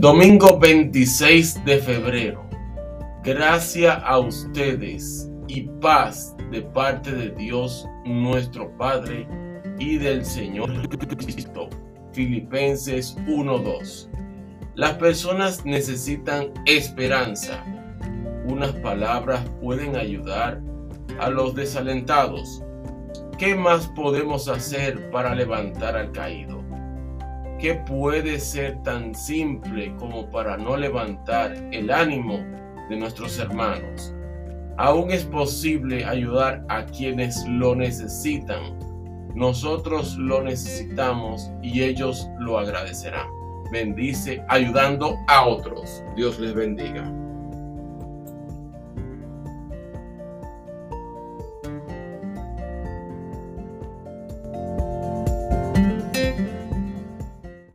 Domingo 26 de febrero. Gracia a ustedes y paz de parte de Dios nuestro Padre y del Señor Cristo. Filipenses 1:2. Las personas necesitan esperanza. Unas palabras pueden ayudar a los desalentados. ¿Qué más podemos hacer para levantar al caído? ¿Qué puede ser tan simple como para no levantar el ánimo de nuestros hermanos? Aún es posible ayudar a quienes lo necesitan. Nosotros lo necesitamos y ellos lo agradecerán. Bendice ayudando a otros. Dios les bendiga.